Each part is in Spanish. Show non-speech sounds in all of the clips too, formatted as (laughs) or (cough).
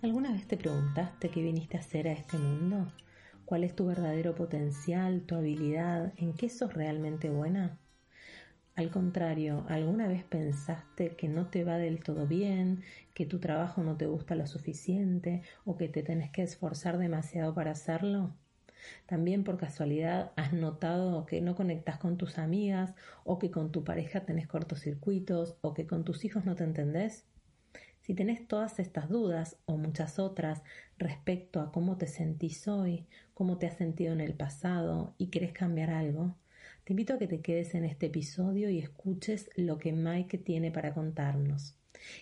¿Alguna vez te preguntaste qué viniste a hacer a este mundo? ¿Cuál es tu verdadero potencial, tu habilidad? ¿En qué sos realmente buena? Al contrario, ¿alguna vez pensaste que no te va del todo bien, que tu trabajo no te gusta lo suficiente o que te tenés que esforzar demasiado para hacerlo? También por casualidad has notado que no conectas con tus amigas o que con tu pareja tenés cortocircuitos o que con tus hijos no te entendés? Si tenés todas estas dudas o muchas otras respecto a cómo te sentís hoy, cómo te has sentido en el pasado y querés cambiar algo, te invito a que te quedes en este episodio y escuches lo que Mike tiene para contarnos.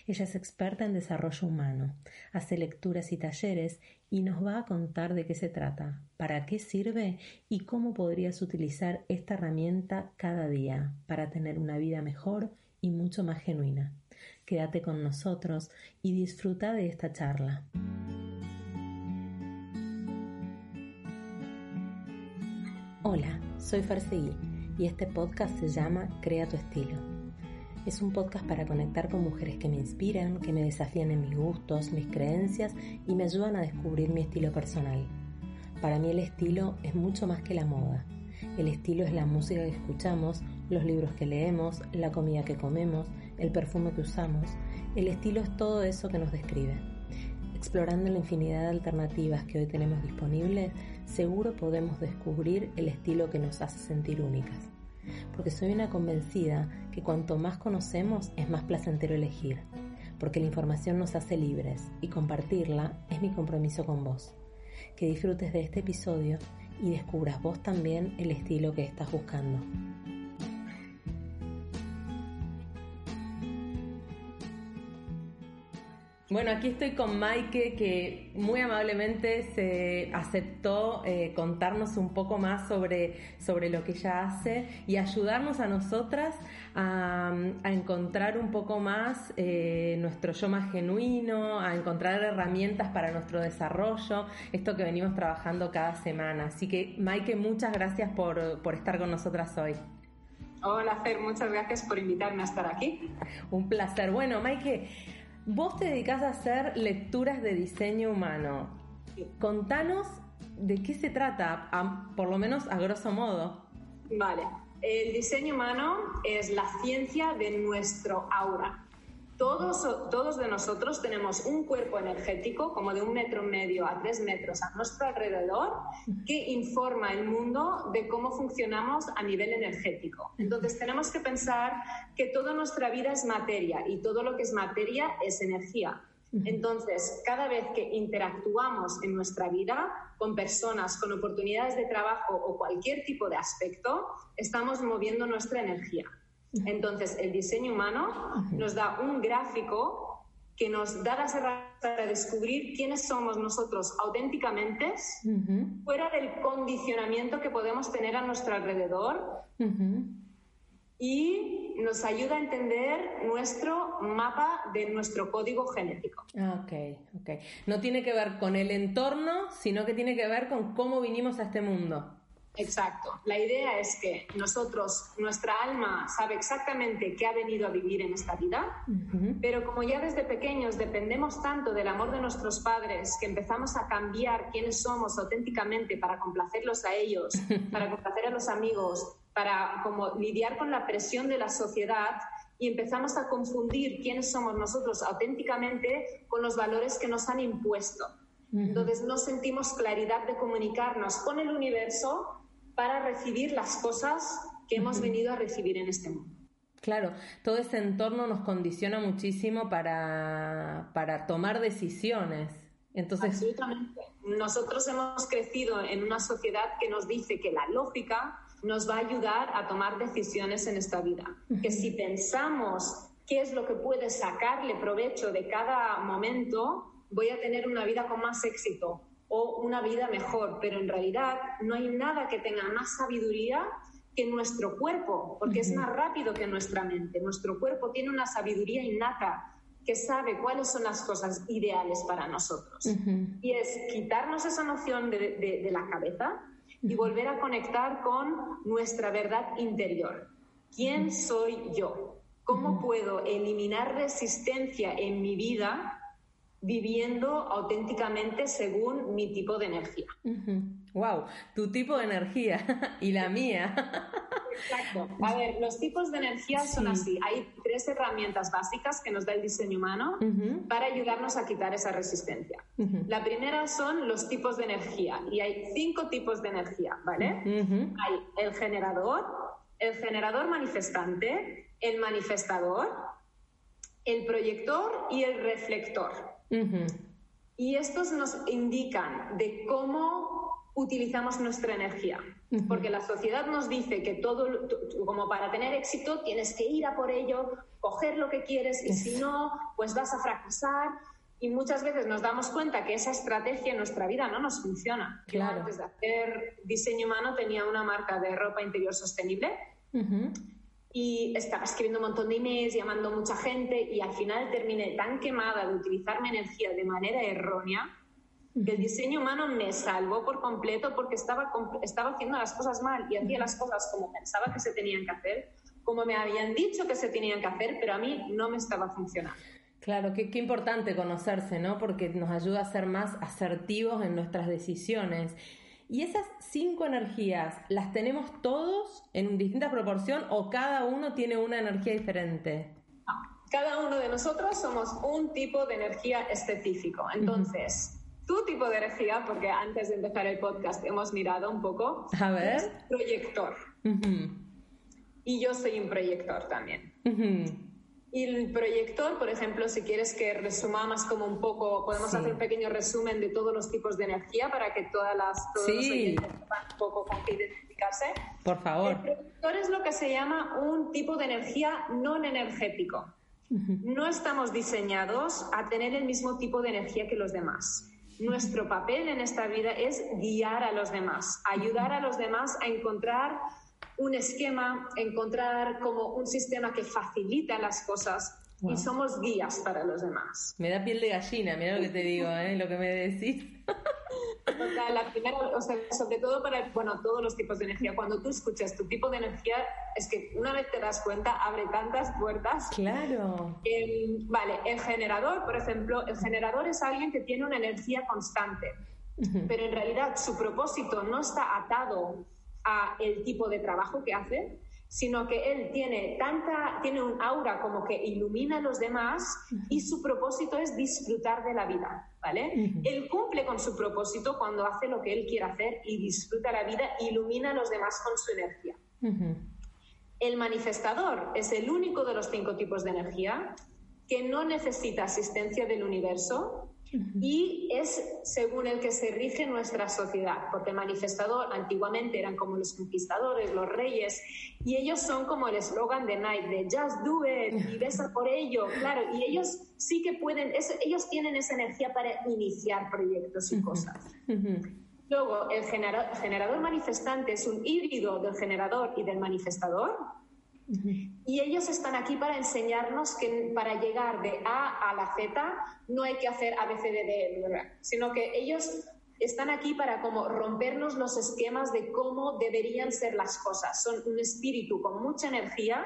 Ella es experta en desarrollo humano, hace lecturas y talleres y nos va a contar de qué se trata, para qué sirve y cómo podrías utilizar esta herramienta cada día para tener una vida mejor y mucho más genuina. Quédate con nosotros y disfruta de esta charla. Hola, soy Farseguí y este podcast se llama Crea tu estilo. Es un podcast para conectar con mujeres que me inspiran, que me desafían en mis gustos, mis creencias y me ayudan a descubrir mi estilo personal. Para mí el estilo es mucho más que la moda. El estilo es la música que escuchamos, los libros que leemos, la comida que comemos, el perfume que usamos. El estilo es todo eso que nos describe. Explorando la infinidad de alternativas que hoy tenemos disponibles, seguro podemos descubrir el estilo que nos hace sentir únicas. Porque soy una convencida que cuanto más conocemos es más placentero elegir, porque la información nos hace libres y compartirla es mi compromiso con vos. Que disfrutes de este episodio y descubras vos también el estilo que estás buscando. Bueno, aquí estoy con Maike que muy amablemente se aceptó eh, contarnos un poco más sobre, sobre lo que ella hace y ayudarnos a nosotras a, encontrar un poco más eh, nuestro yo más genuino, a encontrar herramientas para nuestro desarrollo, esto que venimos trabajando cada semana. Así que Maike, muchas gracias por, por estar con nosotras hoy. Hola Fer, muchas gracias por invitarme a estar aquí. Un placer. Bueno, Maike, Vos te dedicás a hacer lecturas de diseño humano. Contanos de qué se trata, por lo menos a grosso modo. Vale, el diseño humano es la ciencia de nuestro aura. Todos, todos de nosotros tenemos un cuerpo energético como de un metro medio a tres metros a nuestro alrededor que informa el mundo de cómo funcionamos a nivel energético. Entonces tenemos que pensar que toda nuestra vida es materia y todo lo que es materia es energía. Entonces, cada vez que interactuamos en nuestra vida con personas, con oportunidades de trabajo o cualquier tipo de aspecto, estamos moviendo nuestra energía. Entonces, el diseño humano nos da un gráfico que nos da las herramientas para descubrir quiénes somos nosotros auténticamente, fuera del condicionamiento que podemos tener a nuestro alrededor. Y nos ayuda a entender nuestro mapa de nuestro código genético. Ok, ok. No tiene que ver con el entorno, sino que tiene que ver con cómo vinimos a este mundo. Exacto. La idea es que nosotros, nuestra alma sabe exactamente qué ha venido a vivir en esta vida, pero como ya desde pequeños dependemos tanto del amor de nuestros padres que empezamos a cambiar quiénes somos auténticamente para complacerlos a ellos, (laughs) para complacer a los amigos, para como lidiar con la presión de la sociedad y empezamos a confundir quiénes somos nosotros auténticamente con los valores que nos han impuesto. Entonces no sentimos claridad de comunicarnos con el universo para recibir las cosas que hemos venido a recibir en este mundo. Claro, todo ese entorno nos condiciona muchísimo para, para tomar decisiones. Entonces... Absolutamente. Nosotros hemos crecido en una sociedad que nos dice que la lógica nos va a ayudar a tomar decisiones en esta vida. Que si pensamos qué es lo que puede sacarle provecho de cada momento, voy a tener una vida con más éxito o una vida mejor, pero en realidad no hay nada que tenga más sabiduría que nuestro cuerpo, porque es más rápido que nuestra mente. Nuestro cuerpo tiene una sabiduría innata que sabe cuáles son las cosas ideales para nosotros. Y es quitarnos esa noción de, la cabeza y volver a conectar con nuestra verdad interior. ¿Quién soy yo? ¿Cómo puedo eliminar resistencia en mi vida viviendo auténticamente según mi tipo de energía. Wow, tu tipo de energía (laughs) y la mía. Exacto. A ver, los tipos de energía son así. Hay tres herramientas básicas que nos da el diseño humano para ayudarnos a quitar esa resistencia. La primera son los tipos de energía y hay cinco tipos de energía, ¿vale? Hay el generador, el generador manifestante, el manifestador, el proyector y el reflector. Y estos nos indican de cómo utilizamos nuestra energía. Porque la sociedad nos dice que todo, como para tener éxito, tienes que ir a por ello, coger lo que quieres y si no, pues vas a fracasar. Y muchas veces nos damos cuenta que esa estrategia en nuestra vida no nos funciona. Claro. antes de hacer diseño humano tenía una marca de ropa interior sostenible y estaba escribiendo un montón de emails, llamando a mucha gente y al final terminé tan quemada de utilizar mi energía de manera errónea que el diseño humano me salvó por completo porque estaba, estaba haciendo las cosas mal y hacía las cosas como pensaba que se tenían que hacer, como me habían dicho que se tenían que hacer, pero a mí no me estaba funcionando. Claro, qué, qué importante conocerse, ¿no? Porque nos ayuda a ser más asertivos en nuestras decisiones. ¿Y esas cinco energías las tenemos todos en distinta proporción o cada uno tiene una energía diferente? Cada uno de nosotros somos un tipo de energía específico. Entonces, tu tipo de energía, porque antes de empezar el podcast hemos mirado un poco, a ver. proyector. Y yo soy un proyector también. Y el proyector, por ejemplo, si quieres que resumamos como un poco, podemos hacer un pequeño resumen de todos los tipos de energía para que todas las, todos los sepan un poco con qué identificarse. Por favor. El proyector es lo que se llama un tipo de energía no energético. No estamos diseñados a tener el mismo tipo de energía que los demás. Nuestro papel en esta vida es guiar a los demás, ayudar a los demás a encontrar un esquema, encontrar como un sistema que facilita las cosas y somos guías para los demás. Me da piel de gallina, mira lo que te digo, ¿eh? lo que me decís. la primera, o sea, sobre todo para bueno, todos los tipos de energía. Cuando tú escuchas tu tipo de energía, es que una vez te das cuenta, abre tantas puertas. Claro. vale, el generador, por ejemplo, el generador es alguien que tiene una energía constante, pero en realidad su propósito no está atado a el tipo de trabajo que hace, sino que él tiene tanta, tiene un aura como que ilumina a los demás y su propósito es disfrutar de la vida, ¿vale? Él cumple con su propósito cuando hace lo que él quiere hacer y disfruta la vida, ilumina a los demás con su energía. El manifestador es el único de los cinco tipos de energía que no necesita asistencia del universo y es según el que se rige nuestra sociedad, porque manifestador antiguamente eran como los conquistadores, los reyes, y ellos son como el eslogan de Nike, de just do it y (laughs) besa por ello, claro, y ellos sí que pueden, ellos tienen esa energía para iniciar proyectos y cosas. Luego, el generador manifestante es un híbrido del generador y del manifestador, y ellos están aquí para enseñarnos que para llegar de A a la Z no hay que hacer ABCDD, sino que ellos están aquí para como rompernos los esquemas de cómo deberían ser las cosas. Son un espíritu con mucha energía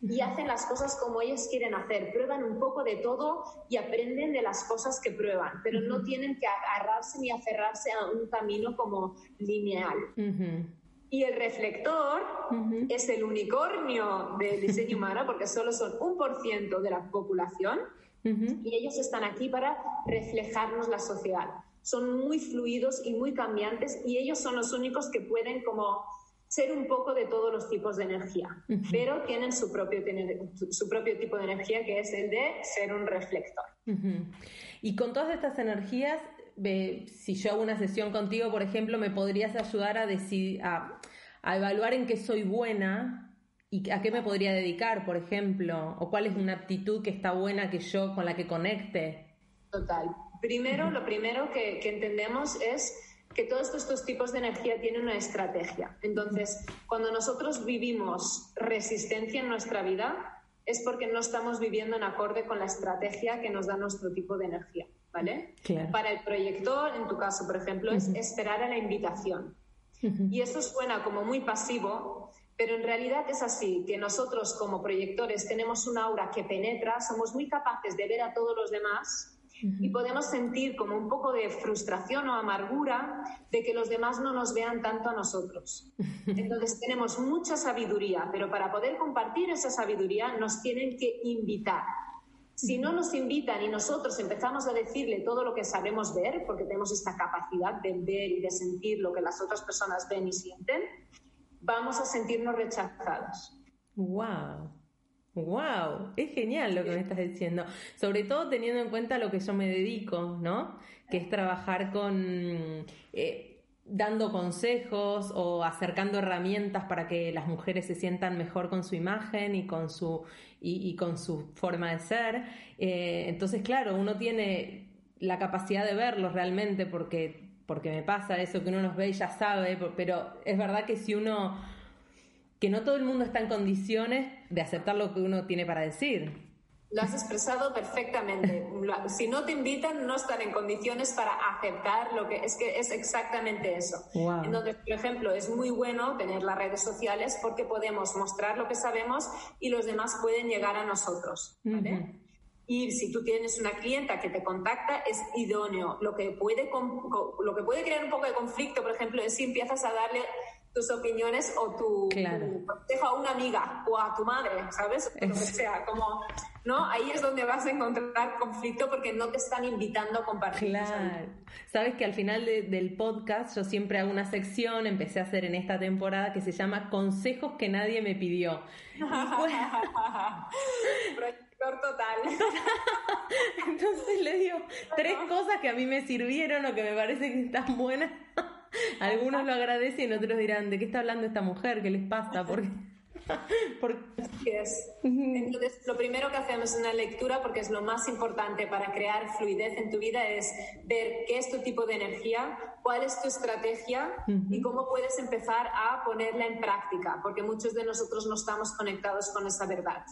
y hacen las cosas como ellos quieren hacer. Prueban un poco de todo y aprenden de las cosas que prueban, pero no tienen que agarrarse ni aferrarse a un camino como lineal. Y el reflector es el unicornio del diseño humano porque solo son un por ciento de la población. Y ellos están aquí para reflejarnos la sociedad. Son muy fluidos y muy cambiantes y ellos son los únicos que pueden como ser un poco de todos los tipos de energía, pero tienen su propio, su propio tipo de energía que es el de ser un reflector. Y con todas estas energías, si yo hago una sesión contigo, por ejemplo, me podrías ayudar a, decidir, a, evaluar en qué soy buena y a qué me podría dedicar, por ejemplo, o cuál es una aptitud que está buena que yo con la que conecte. Total. Primero, lo primero que, entendemos es que todos estos tipos de energía tienen una estrategia. Entonces, cuando nosotros vivimos resistencia en nuestra vida, es porque no estamos viviendo en acorde con la estrategia que nos da nuestro tipo de energía. ¿Vale? Para el proyector, en tu caso, por ejemplo, es esperar a la invitación. Y eso suena como muy pasivo, pero en realidad es así, que nosotros como proyectores tenemos un aura que penetra, somos muy capaces de ver a todos los demás y podemos sentir como un poco de frustración o amargura de que los demás no nos vean tanto a nosotros. Entonces tenemos mucha sabiduría, pero para poder compartir esa sabiduría nos tienen que invitar. Si no nos invitan y nosotros empezamos a decirle todo lo que sabemos ver, porque tenemos esta capacidad de ver y de sentir lo que las otras personas ven y sienten, vamos a sentirnos rechazados. ¡Wow! ¡Wow! Es genial lo que me estás diciendo. Sobre todo teniendo en cuenta lo que yo me dedico, ¿no? Que es trabajar con. Eh, dando consejos o acercando herramientas para que las mujeres se sientan mejor con su imagen y con su, y, con su forma de ser. Eh, entonces, claro, uno tiene la capacidad de verlos realmente porque, porque me pasa eso que uno los ve y ya sabe, pero es verdad que si uno que no todo el mundo está en condiciones de aceptar lo que uno tiene para decir. Lo has expresado perfectamente. Si no te invitan, no están en condiciones para aceptar lo que es que es exactamente eso. Entonces, por ejemplo, es muy bueno tener las redes sociales porque podemos mostrar lo que sabemos y los demás pueden llegar a nosotros. Y si tú tienes una clienta que te contacta, es idóneo. Lo que puede, lo que puede crear un poco de conflicto, por ejemplo, es si empiezas a darle tus opiniones o tu, consejo a una amiga o a tu madre, ¿sabes? lo que sea, como, ¿no? Ahí es donde vas a encontrar conflicto porque no te están invitando a compartir. Claro. Sabes que al final del podcast yo siempre hago una sección, empecé a hacer en esta temporada que se llama Consejos que nadie me pidió. (laughs) total. (laughs) Entonces le digo tres cosas que a mí me sirvieron o que me parece que están buenas algunos lo agradecen otros dirán, ¿de qué está hablando esta mujer? ¿Qué les pasa? Porque... (laughs) es. Entonces, lo primero que hacemos en la lectura, porque es lo más importante para crear fluidez en tu vida, es ver qué es tu tipo de energía, cuál es tu estrategia y cómo puedes empezar a ponerla en práctica, porque muchos de nosotros no estamos conectados con esa verdad.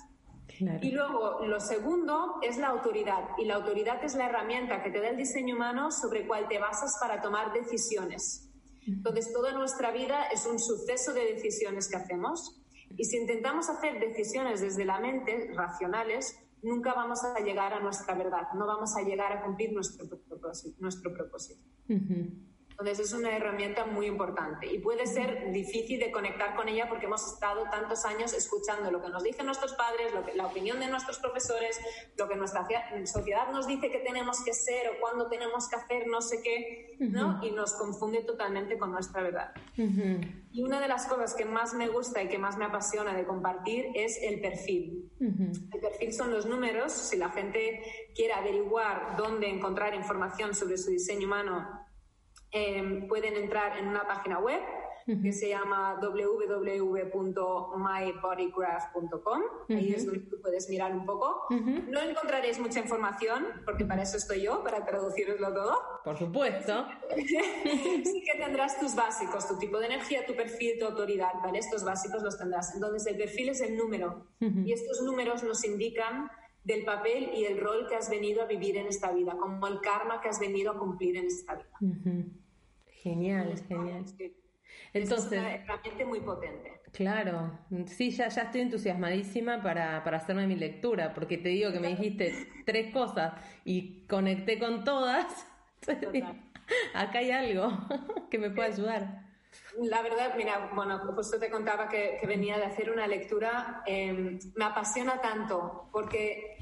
Y luego, lo segundo es la autoridad. Y la autoridad es la herramienta que te da el diseño humano sobre cuál te basas para tomar decisiones. Entonces, toda nuestra vida es un suceso de decisiones que hacemos. Y si intentamos hacer decisiones desde la mente, racionales, nunca vamos a llegar a nuestra verdad, no vamos a llegar a cumplir nuestro. Nuestro propósito. Entonces es una herramienta muy importante y puede ser difícil de conectar con ella porque hemos estado tantos años escuchando lo que nos dicen nuestros padres, lo que, la opinión de nuestros profesores, lo que nuestra sociedad nos dice que tenemos que ser o cuándo tenemos que hacer no sé qué, ¿no? Y nos confunde totalmente con nuestra verdad. Y una de las cosas que más me gusta y que más me apasiona de compartir es el perfil. El perfil son los números. Si la gente quiere averiguar dónde encontrar información sobre su diseño humano, Em, pueden entrar en una página web que se llama www.mybodygraph.com. Ahí es donde tú puedes mirar un poco. No encontraréis mucha información, porque para eso estoy yo, para traduciroslo todo. Por supuesto. (laughs) sí que tendrás tus básicos, tu tipo de energía, tu perfil, tu autoridad, ¿vale? Estos básicos los tendrás. Entonces, el perfil es el número. Y estos números nos indican del papel y el rol que has venido a vivir en esta vida, como el karma que has venido a cumplir en esta vida. Genial, genial. Entonces, es una muy potente. Claro, sí, ya, ya estoy entusiasmadísima para, para hacerme mi lectura, porque te digo que me dijiste tres cosas y conecté con todas. (laughs) Acá hay algo (laughs) que me puede ayudar. La verdad, mira, bueno, justo te contaba que, venía de hacer una lectura, em, me apasiona tanto porque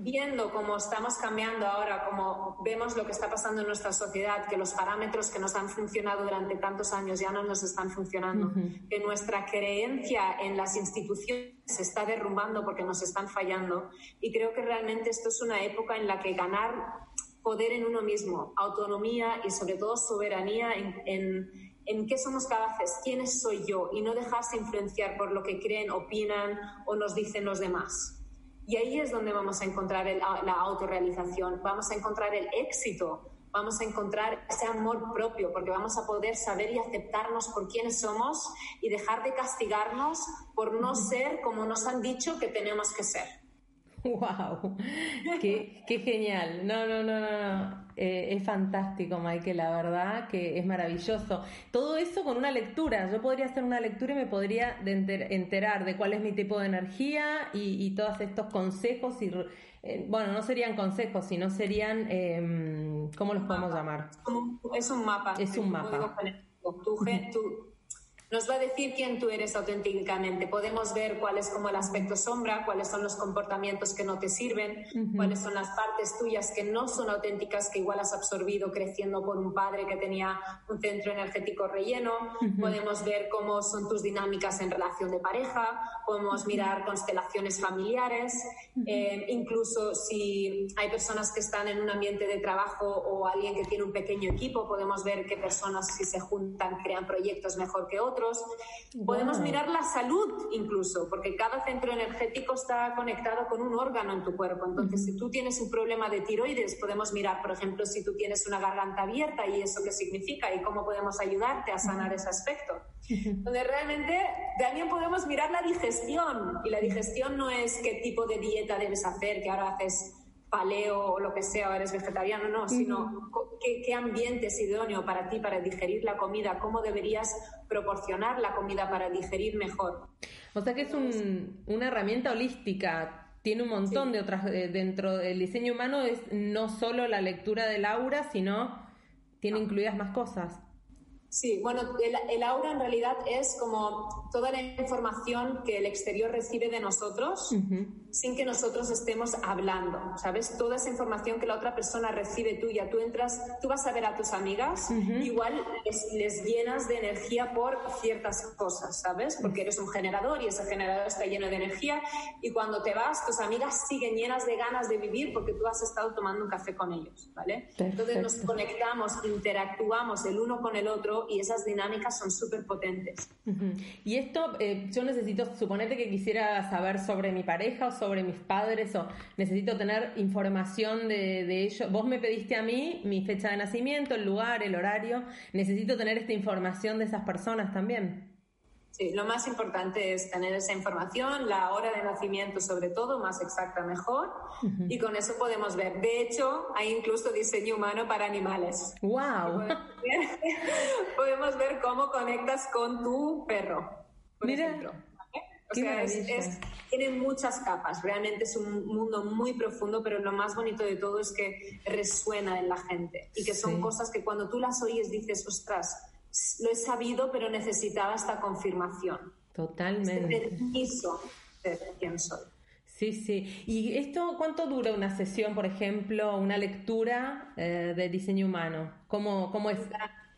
viendo cómo estamos cambiando ahora, cómo vemos lo que está pasando en nuestra sociedad, que los parámetros que nos han funcionado durante tantos años ya no nos están funcionando, que nuestra creencia en las instituciones se está derrumbando porque nos están fallando. Y creo que realmente esto es una época en la que ganar poder en uno mismo, autonomía y sobre todo soberanía en, en qué somos capaces, quién soy yo y no dejarse influenciar por lo que creen, opinan o nos dicen los demás. Y ahí es donde vamos a encontrar la autorrealización, vamos a encontrar el éxito, vamos a encontrar ese amor propio, porque vamos a poder saber y aceptarnos por quienes somos y dejar de castigarnos por no ser como nos han dicho que tenemos que ser. (laughs) ¡Wow! Qué, qué, genial! No, no, no, no, no. Eh, es fantástico, Michael, la verdad que es maravilloso. Todo eso con una lectura. Yo podría hacer una lectura y me podría enterar de cuál es mi tipo de energía y, todos estos consejos. y eh, Bueno, no serían consejos, sino serían. Eh, ¿Cómo los podemos llamar? Es un mapa. Es un mapa. Tu, tu, nos va a decir quién tú eres auténticamente. Podemos ver cuál es como el aspecto sombra, cuáles son los comportamientos que no te sirven, cuáles son las partes tuyas que no son auténticas, que igual has absorbido creciendo por un padre que tenía un centro energético relleno. Podemos ver cómo son tus dinámicas en relación de pareja, podemos mirar constelaciones familiares, eh, incluso si hay personas que están en un ambiente de trabajo o alguien que tiene un pequeño equipo, podemos ver qué personas si se juntan crean proyectos mejor que otros Podemos mirar la salud incluso, porque cada centro energético está conectado con un órgano en tu cuerpo. Entonces, si tú tienes un problema de tiroides, podemos mirar, por ejemplo, si tú tienes una garganta abierta y eso qué significa y cómo podemos ayudarte a sanar ese aspecto. Donde realmente también podemos mirar la digestión. Y la digestión no es qué tipo de dieta debes hacer, que ahora haces paleo o lo que sea, o eres vegetariano, no, sino qué, ambiente es idóneo para ti para digerir la comida, cómo deberías proporcionar la comida para digerir mejor. O sea que es una herramienta holística, tiene un montón de otras, eh, dentro del diseño humano es no solo la lectura del aura, sino tiene incluidas más cosas. Sí, bueno, el, aura en realidad es como toda la información que el exterior recibe de nosotros sin que nosotros estemos hablando, ¿sabes? Toda esa información que la otra persona recibe tuya. Tú entras, tú vas a ver a tus amigas, igual les, llenas de energía por ciertas cosas, ¿sabes? Porque eres un generador y ese generador está lleno de energía y cuando te vas, tus amigas siguen llenas de ganas de vivir porque tú has estado tomando un café con ellos, ¿vale? Entonces nos conectamos, interactuamos el uno con el otro y esas dinámicas son súper potentes. Y esto, eh, yo necesito, suponete que quisiera saber sobre mi pareja o sobre mis padres o necesito tener información de, de ellos. Vos me pediste a mí mi fecha de nacimiento, el lugar, el horario. Necesito tener esta información de esas personas también. Sí, lo más importante es tener esa información, la hora de nacimiento sobre todo, más exacta mejor, y con eso podemos ver. De hecho, hay incluso diseño humano para animales. ¡Wow! (laughs) Podemos ver, cómo conectas con tu perro, por Mira. ejemplo. O sea, es, tiene muchas capas, realmente es un mundo muy profundo, pero lo más bonito de todo es que resuena en la gente y que son cosas que cuando tú las oyes dices, ostras, lo he sabido, pero necesitaba esta confirmación. Totalmente. Este permiso de quién soy. Sí, sí. ¿Y esto cuánto dura una sesión, por ejemplo, una lectura eh, de diseño humano? ¿Cómo, cómo es?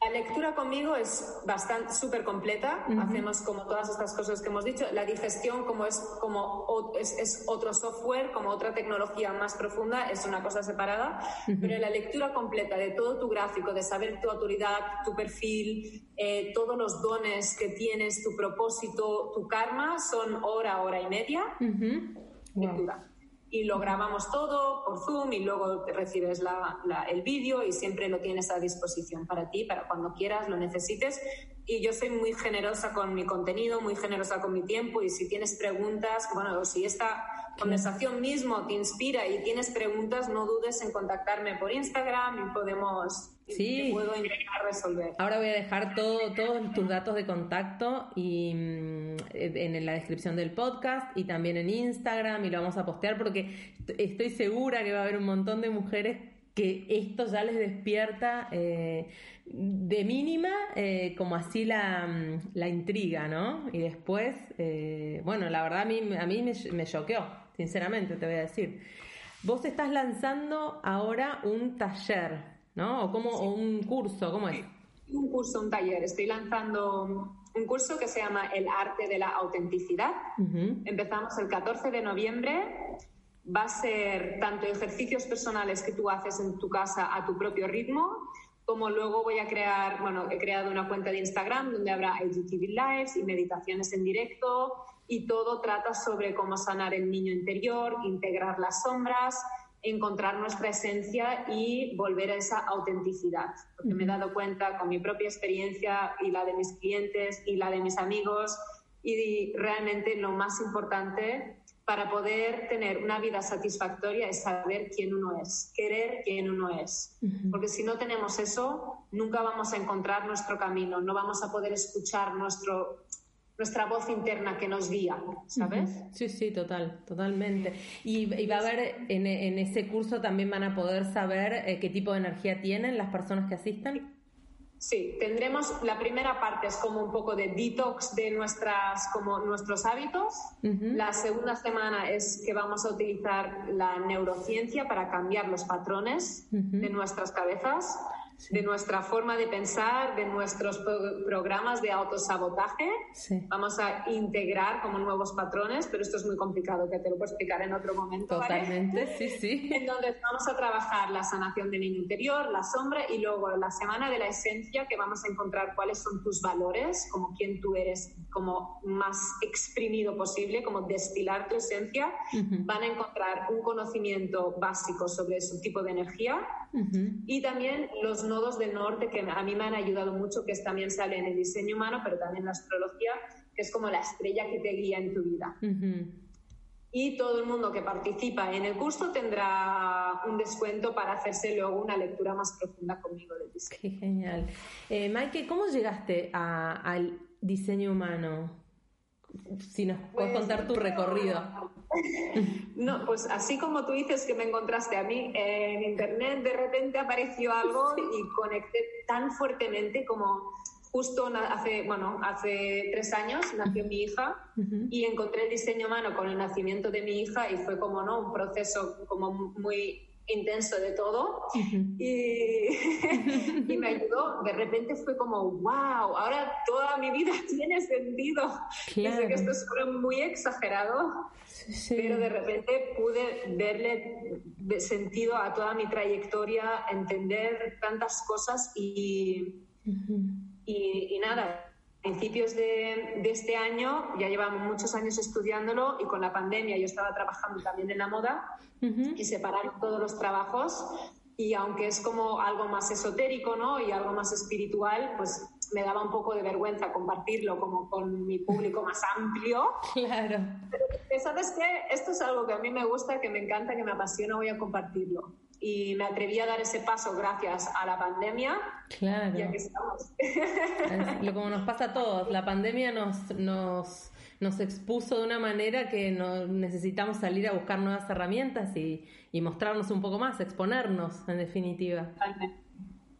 La lectura conmigo es bastante súper completa. Hacemos como todas estas cosas que hemos dicho. La digestión, como es como es, otro software, como otra tecnología más profunda, es una cosa separada. Pero la lectura completa de todo tu gráfico, de saber tu autoridad, tu perfil, eh, todos los dones que tienes, tu propósito, tu karma, son hora, hora y media. Lectura y lo grabamos todo por Zoom y luego recibes el vídeo y siempre lo tienes a disposición para ti, para cuando quieras, lo necesites. Y yo soy muy generosa con mi contenido, muy generosa con mi tiempo y si tienes preguntas, bueno, si esta conversación mismo te inspira y tienes preguntas, no dudes en contactarme por Instagram y podemos Sí. puedo intentar resolver. Ahora voy a dejar todo, todos tus datos de contacto y, mm, en la descripción del podcast y también en Instagram y lo vamos a postear porque estoy segura que va a haber un montón de mujeres que esto ya les despierta eh, de mínima eh, como así la, mm, la, intriga, ¿no? Y después, eh, bueno, la verdad a mí, a mí me, me choqueó, sinceramente te voy a decir. Vos estás lanzando ahora un taller ¿no? O, como, un curso, ¿cómo es? Un curso, un taller. Estoy lanzando un curso que se llama El arte de la autenticidad. Empezamos el 14 de noviembre. Va a ser tanto ejercicios personales que tú haces en tu casa a tu propio ritmo, como luego voy a crear, bueno, he creado una cuenta de Instagram donde habrá IGTV Lives y meditaciones en directo y todo trata sobre cómo sanar el niño interior, integrar las sombras, encontrar nuestra esencia y volver a esa autenticidad. Porque me he dado cuenta con mi propia experiencia y la de mis clientes y la de mis amigos y realmente lo más importante para poder tener una vida satisfactoria es saber quién uno es, querer quién uno es. Porque si no tenemos eso, nunca vamos a encontrar nuestro camino, no vamos a poder escuchar nuestro, nuestra voz interna que nos guía, ¿sabes? Sí, sí, total, totalmente. Y, va a haber, en, ese curso también van a poder saber eh, qué tipo de energía tienen las personas que asistan. Sí, tendremos la primera parte es como un poco de detox de nuestras como nuestros hábitos. La segunda semana es que vamos a utilizar la neurociencia para cambiar los patrones de nuestras cabezas de nuestra forma de pensar, de nuestros programas de autosabotaje. Vamos a integrar como nuevos patrones, pero esto es muy complicado, que te lo puedo explicar en otro momento. Totalmente, (laughs) sí, sí. Entonces vamos a trabajar la sanación del niño interior, la sombra y luego la semana de la esencia, que vamos a encontrar cuáles son tus valores, como quién tú eres, como más exprimido posible, como destilar tu esencia. Van a encontrar un conocimiento básico sobre su tipo de energía y también los nodos del norte que a mí me han ayudado mucho, que también sale en el diseño humano, pero también en la astrología, que es como la estrella que te guía en tu vida. Y todo el mundo que participa en el curso tendrá un descuento para hacerse luego una lectura más profunda conmigo del diseño. Qué genial. Eh, Maike, ¿cómo llegaste al diseño humano? Si nos puedes pues, contar tu recorrido. (laughs) No, pues así como tú dices que me encontraste a mí en internet, de repente apareció algo (laughs) y conecté tan fuertemente como justo hace, bueno, hace tres años nació mi hija y encontré el diseño humano con el nacimiento de mi hija y fue como, ¿no? Un proceso como muy intenso de todo y, (laughs) y, me ayudó. De repente fue como, wow, ahora toda mi vida (laughs) tiene sentido. Claro. que esto suena muy exagerado, pero de repente pude verle sentido a toda mi trayectoria, entender tantas cosas y, y, y nada, principios de, de, este año, ya llevamos muchos años estudiándolo y con la pandemia yo estaba trabajando también en la moda y separaron todos los trabajos y aunque es como algo más esotérico ¿no? y algo más espiritual, pues me daba un poco de vergüenza compartirlo como con mi público más amplio. Claro. Pero sabes qué, esto es algo que a mí me gusta, que me encanta, que me apasiona, voy a compartirlo y me atreví a dar ese paso gracias a la pandemia. Claro. Ya que estamos. lo como nos pasa a todos, la pandemia nos, nos, nos expuso de una manera que necesitamos salir a buscar nuevas herramientas y, y mostrarnos un poco más, exponernos en definitiva. Totalmente.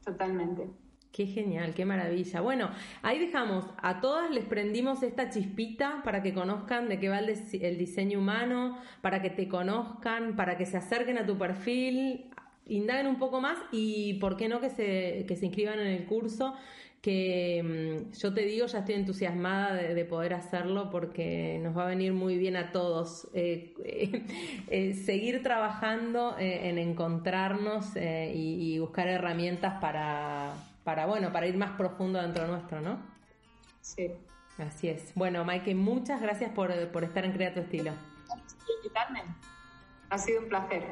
Totalmente. Qué genial, qué maravilla. Bueno, ahí dejamos, a todas les prendimos esta chispita para que conozcan de qué va el, diseño humano, para que te conozcan, para que se acerquen a tu perfil, indaguen un poco más y por qué no que se, que se inscriban en el curso, que mm, yo te digo, ya estoy entusiasmada de, poder hacerlo porque nos va a venir muy bien a todos eh, (laughs) eh, seguir trabajando eh, en encontrarnos y buscar herramientas para para, bueno, para ir más profundo dentro nuestro, ¿no? Sí. Así es. Bueno, Maike, muchas gracias por, estar en Crea tu Estilo. invitarme. Ha sido un placer.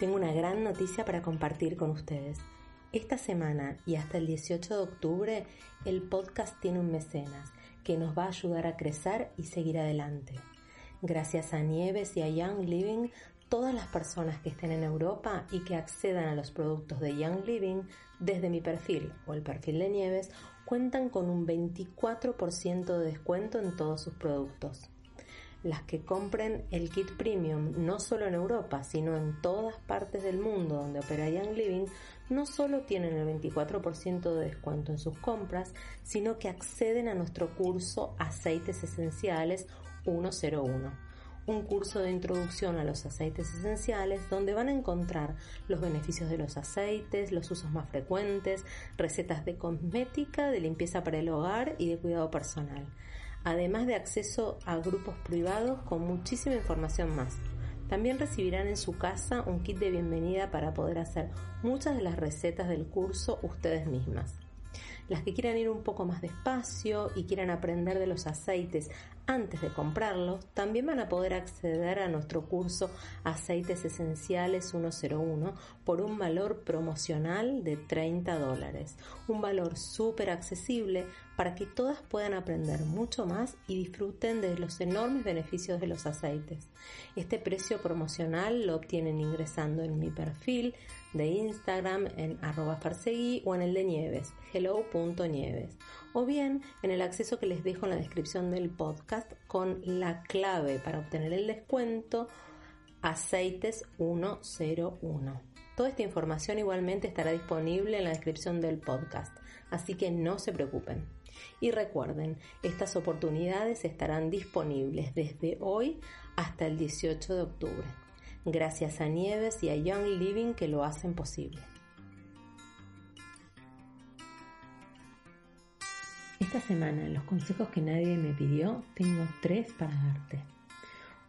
Tengo una gran noticia para compartir con ustedes. Esta semana y hasta el 18 de octubre, el podcast tiene un mecenas que nos va a ayudar a crecer y seguir adelante. Gracias a Nieves y a Young Living todas las personas que estén en Europa y que accedan a los productos de Young Living desde mi perfil o el perfil de Nieves cuentan con un 24% de descuento en todos sus productos. Las que compren el kit premium no solo en Europa, sino en todas partes del mundo donde opera Young Living, no solo tienen el 24% de descuento en sus compras, sino que acceden a nuestro curso Aceites Esenciales 101 un curso de introducción a los aceites esenciales donde van a encontrar los beneficios de los aceites, los usos más frecuentes, recetas de cosmética, de limpieza para el hogar y de cuidado personal, además de acceso a grupos privados con muchísima información más. También recibirán en su casa un kit de bienvenida para poder hacer muchas de las recetas del curso ustedes mismas. Las que quieran ir un poco más despacio y quieran aprender de los aceites antes de comprarlo, también van a poder acceder a nuestro curso Aceites Esenciales 101 por un valor promocional de 30 dólares. Un valor súper accesible para que todas puedan aprender mucho más y disfruten de los enormes beneficios de los aceites. Este precio promocional lo obtienen ingresando en mi perfil de Instagram en arroba o en el de Nieves, hello.nieves o bien en el acceso que les dejo en la descripción del podcast con la clave para obtener el descuento aceites 101. Toda esta información igualmente estará disponible en la descripción del podcast, así que no se preocupen. Y recuerden, estas oportunidades estarán disponibles desde hoy hasta el 18 de octubre. Gracias a Nieves y a Young Living que lo hacen posible. Esta semana, los consejos que nadie me pidió, tengo tres para darte.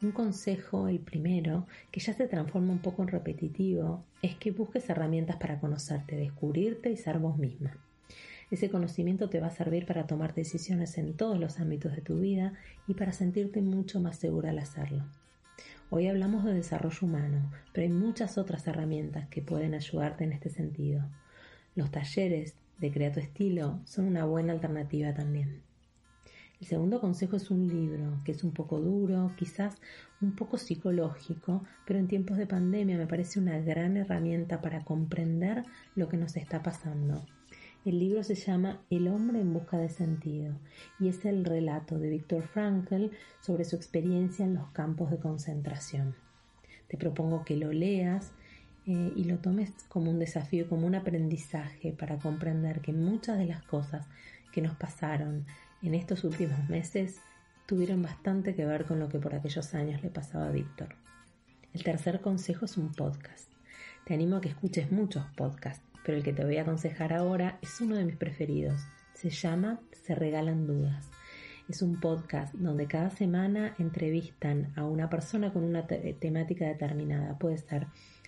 Un consejo, el primero, que ya se transforma un poco en repetitivo, es que busques herramientas para conocerte, descubrirte y ser vos misma. Ese conocimiento te va a servir para tomar decisiones en todos los ámbitos de tu vida y para sentirte mucho más segura al hacerlo. Hoy hablamos de desarrollo humano, pero hay muchas otras herramientas que pueden ayudarte en este sentido. Los talleres de Crea tu estilo son una buena alternativa también. El segundo consejo es un libro que es un poco duro, quizás un poco psicológico, pero en tiempos de pandemia me parece una gran herramienta para comprender lo que nos está pasando. El libro se llama El hombre en busca de sentido y es el relato de Viktor Frankl sobre su experiencia en los campos de concentración. Te propongo que lo leas eh, y lo tomes como un desafío, como un aprendizaje para comprender que muchas de las cosas que nos pasaron en estos últimos meses tuvieron bastante que ver con lo que por aquellos años le pasaba a Víctor. El tercer consejo es un podcast. Te animo a que escuches muchos podcasts, pero el que te voy a aconsejar ahora es uno de mis preferidos. Se llama Se Regalan Dudas. Es un podcast donde cada semana entrevistan a una persona con una temática determinada. Puede ser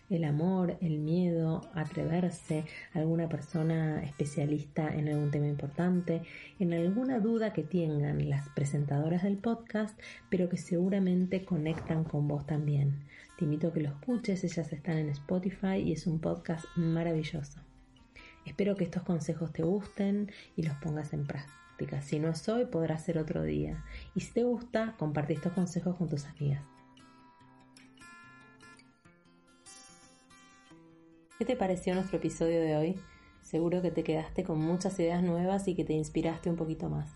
el amor, el miedo, atreverse, alguna persona especialista en algún tema importante, en alguna duda que tengan las presentadoras del podcast, pero que seguramente conectan con vos también. Te invito a que lo escuches, ellas están en Spotify y es un podcast maravilloso. Espero que estos consejos te gusten y los pongas en práctica. Si no es hoy, podrá ser otro día. Y si te gusta, comparte estos consejos con tus amigas. ¿Qué te pareció nuestro episodio de hoy? Seguro que te quedaste con muchas ideas nuevas y que te inspiraste un poquito más.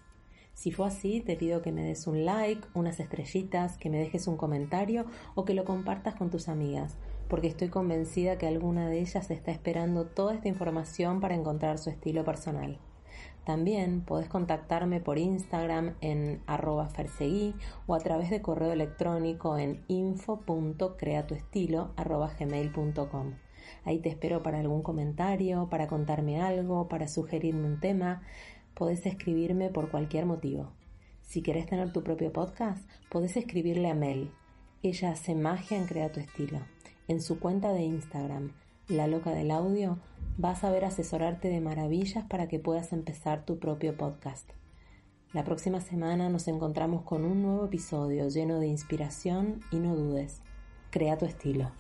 Si fue así, te pido que me des un like, unas estrellitas, que me dejes un comentario o que lo compartas con tus amigas, porque estoy convencida que alguna de ellas está esperando toda esta información para encontrar su estilo personal. También podés contactarme por Instagram en arroba ferseguí o a través de correo electrónico en info.creatuestilo.gmail.com. Ahí te espero para algún comentario, para contarme algo, para sugerirme un tema. Podés escribirme por cualquier motivo. Si querés tener tu propio podcast, podés escribirle a Mel. Ella hace magia en Crea tu estilo. En su cuenta de Instagram, La Loca del Audio, vas a ver asesorarte de maravillas para que puedas empezar tu propio podcast. La próxima semana nos encontramos con un nuevo episodio lleno de inspiración y no dudes, crea tu estilo.